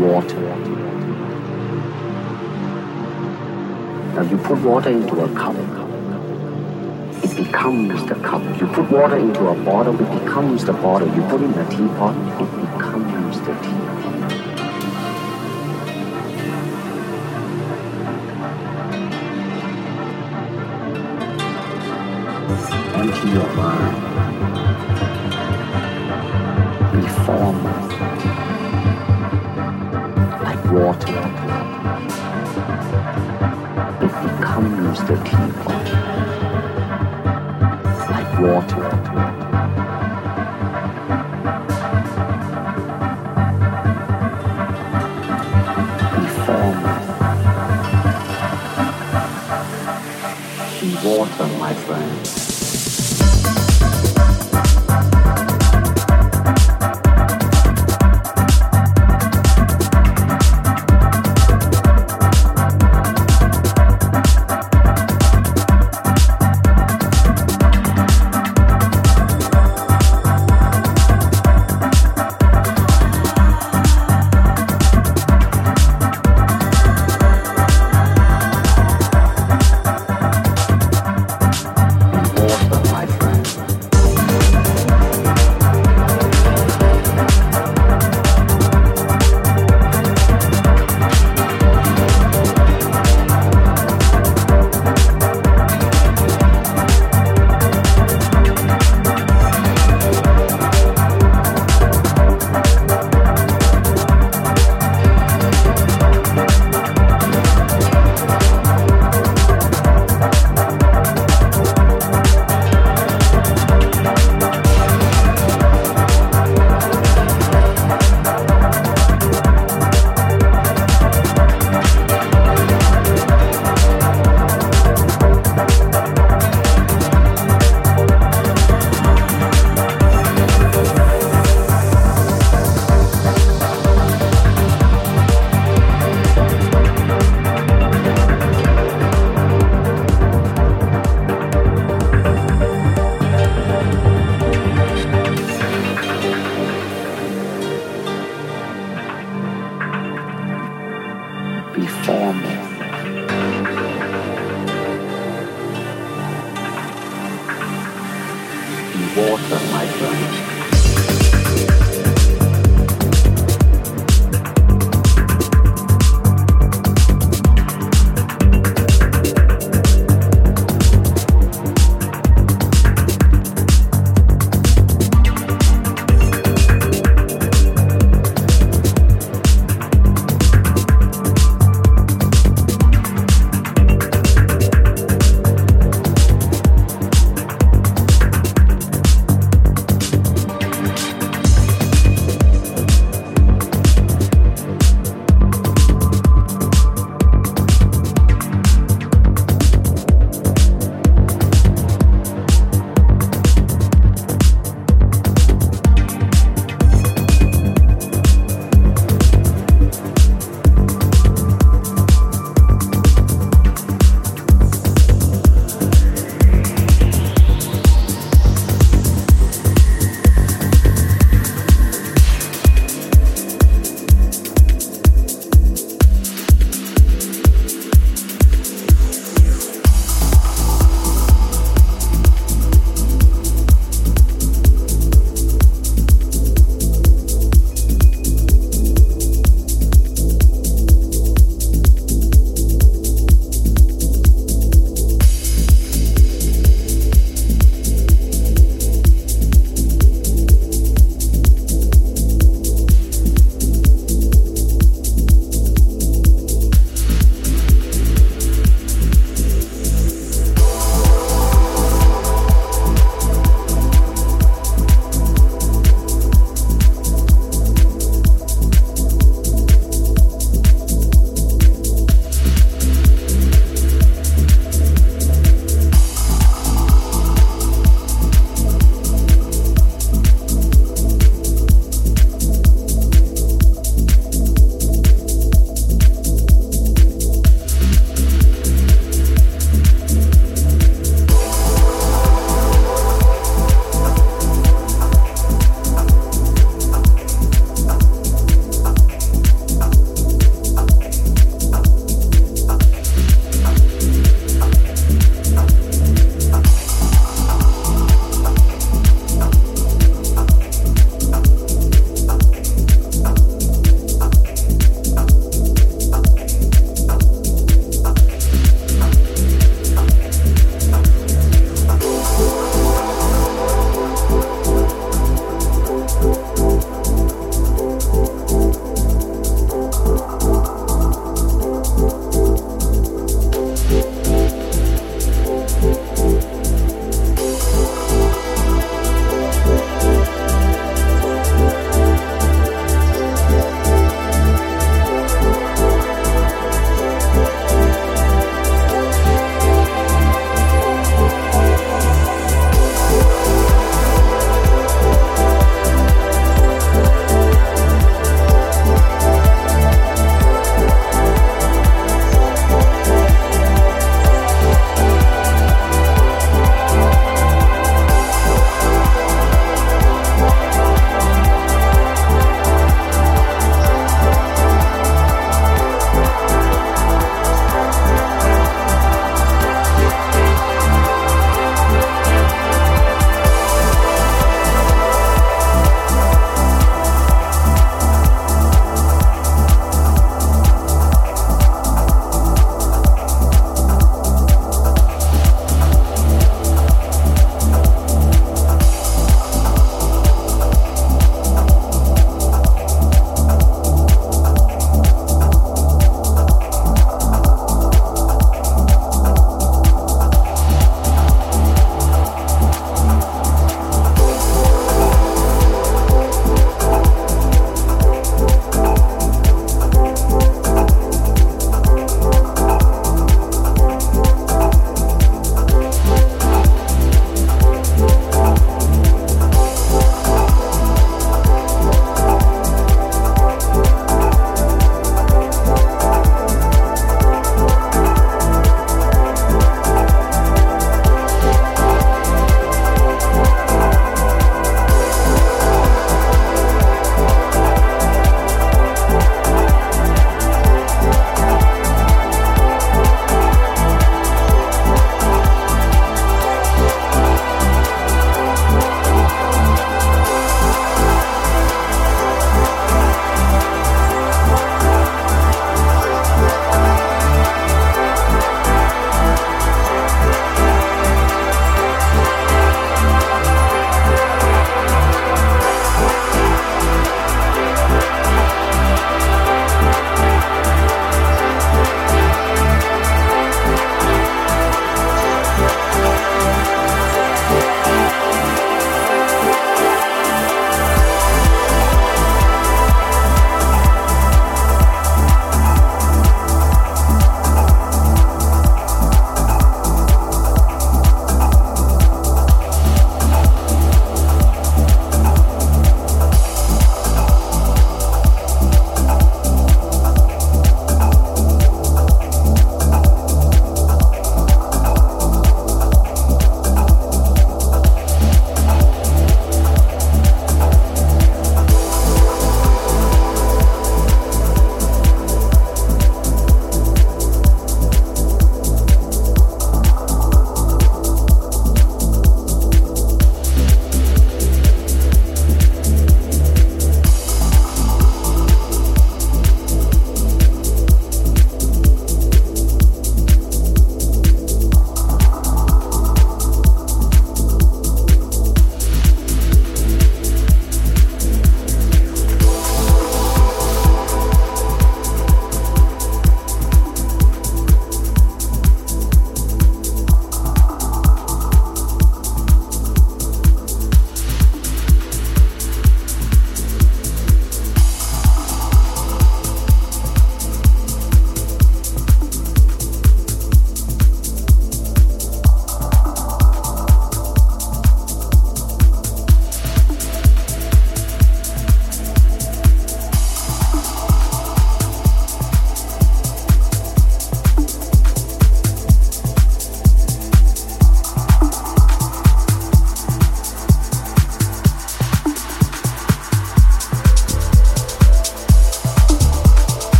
water Now you put water into a cup, it becomes the cup. You put water into a bottle, it becomes the bottle. You put in a teapot, it becomes the teapot. Empty your mind. Reform like water. It becomes the teapot, like water. Reform, water, my friend.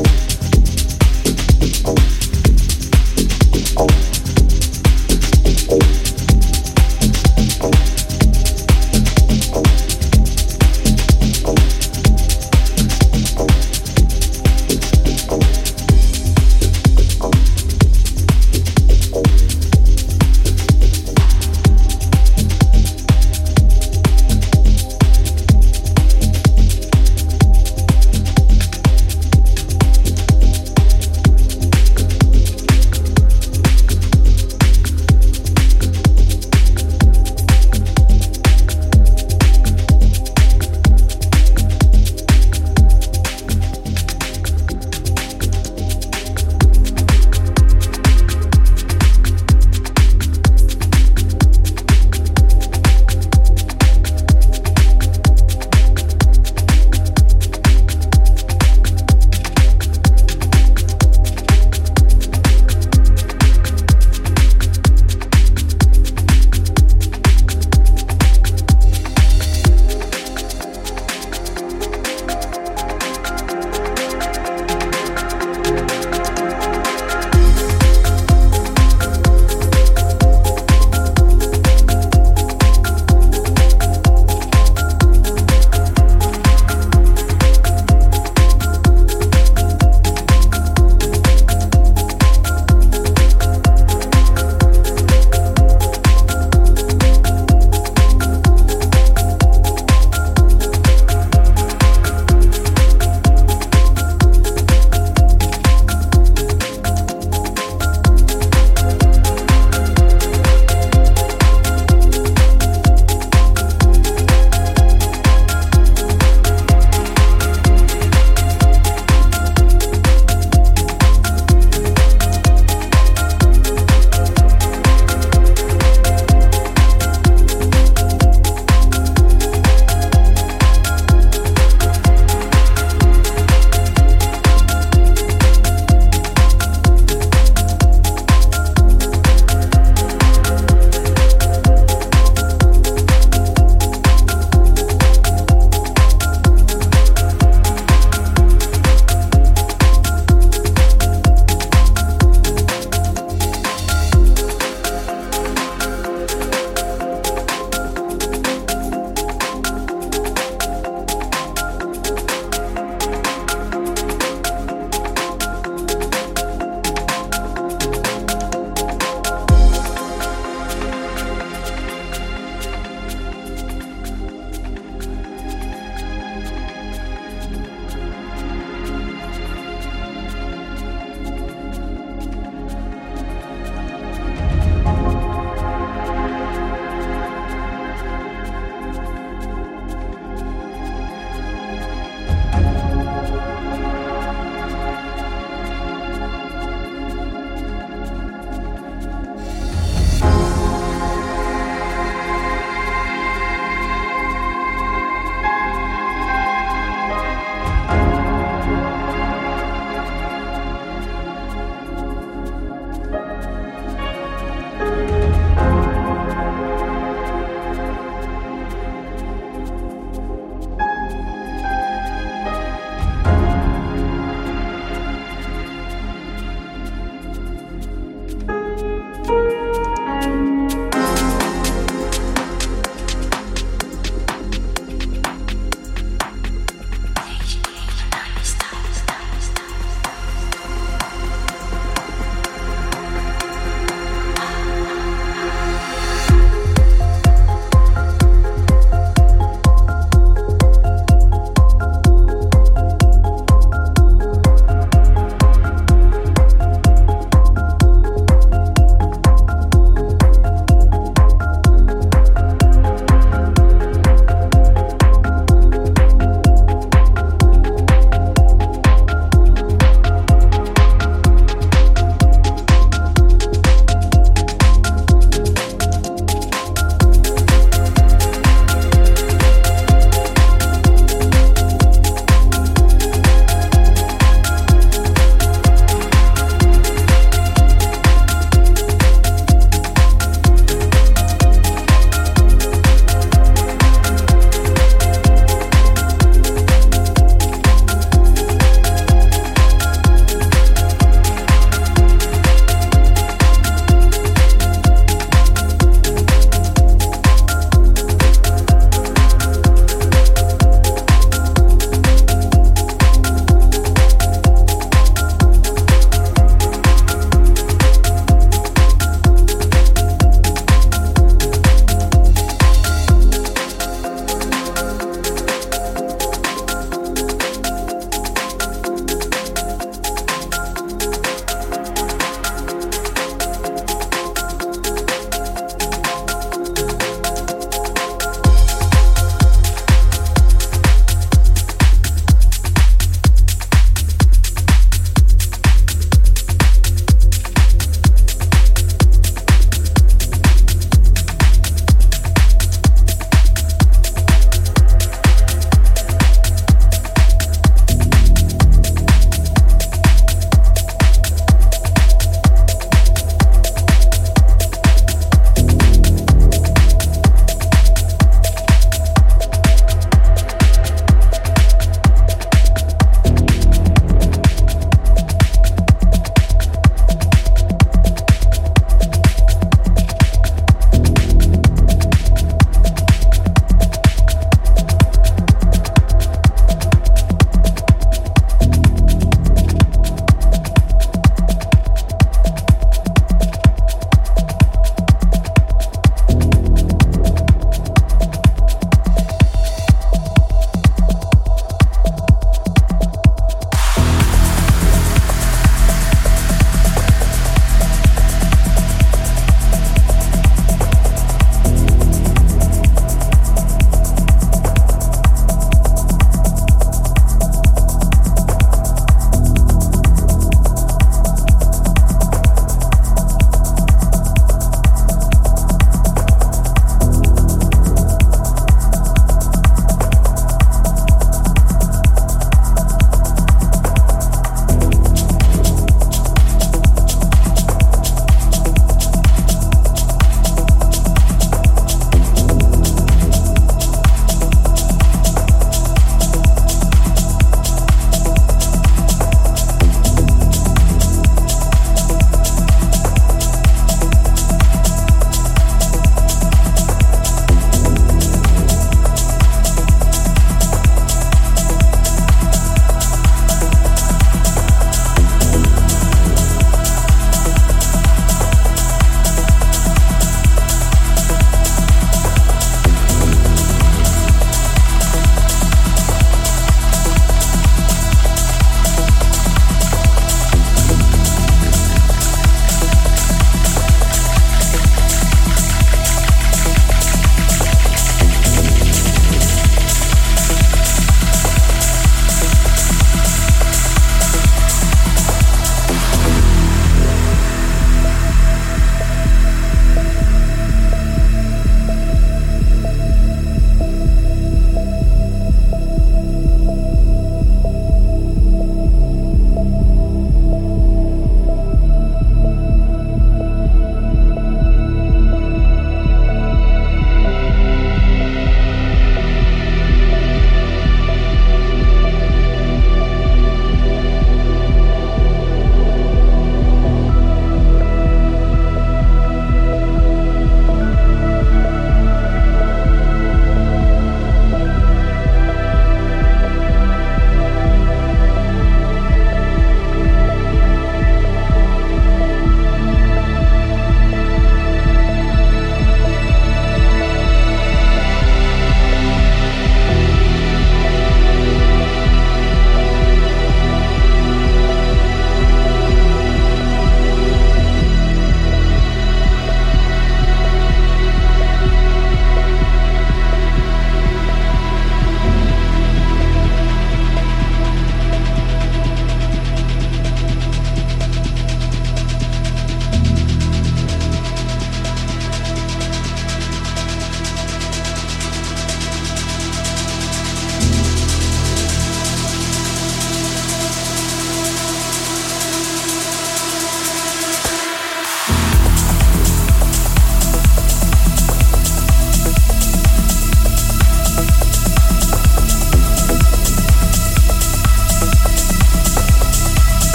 Oh.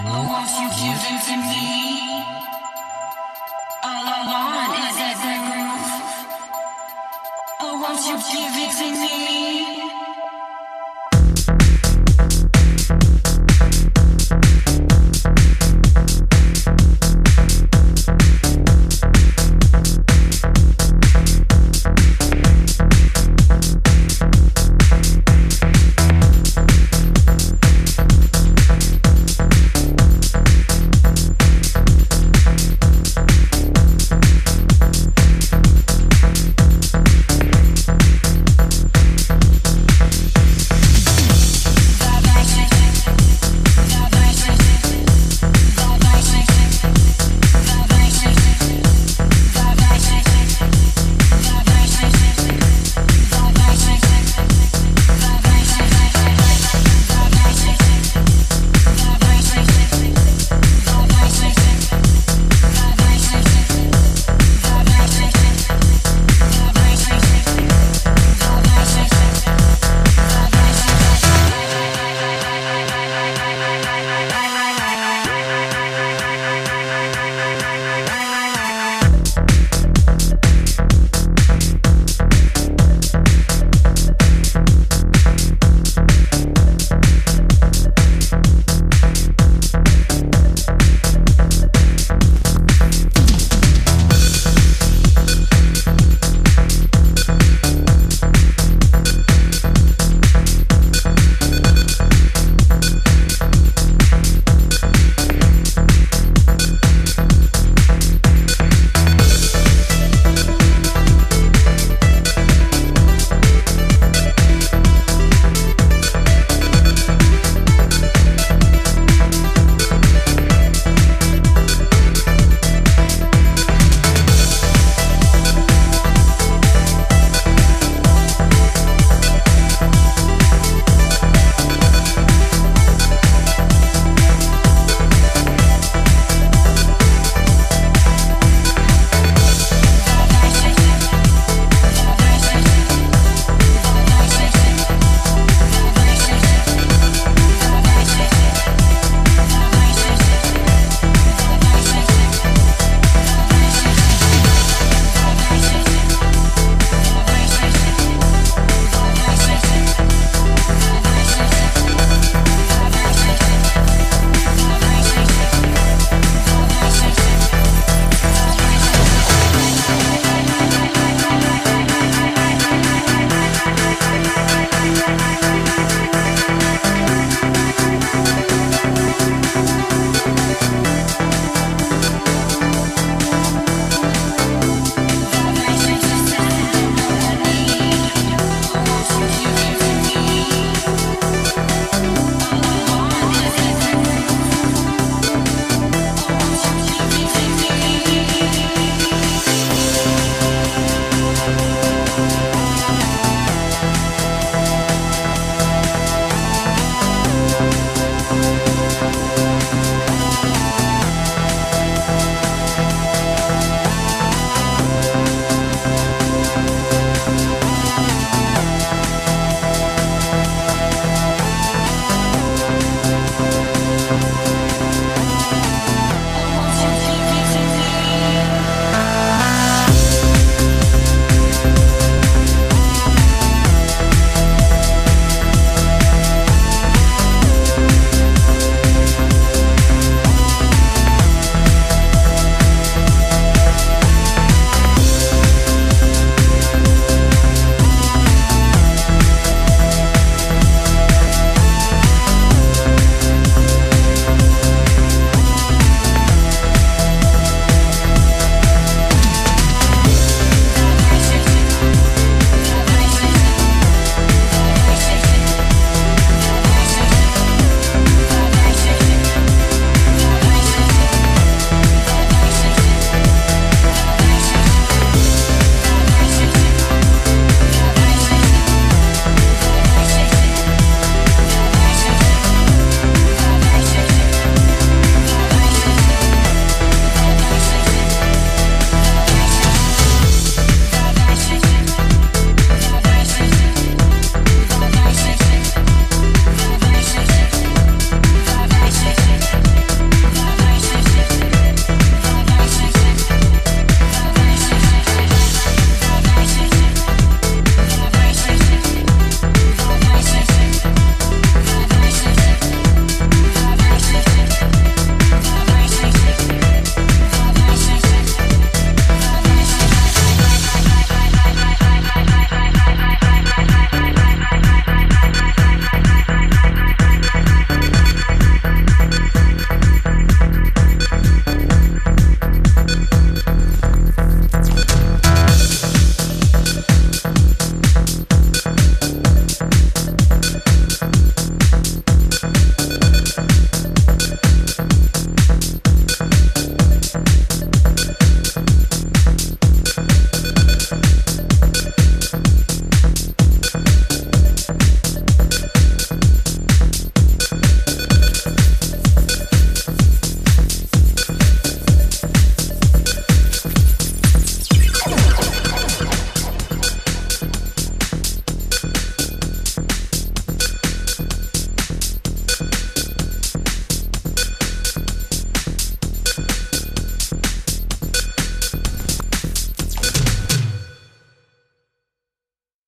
Oh, won't you give it to me?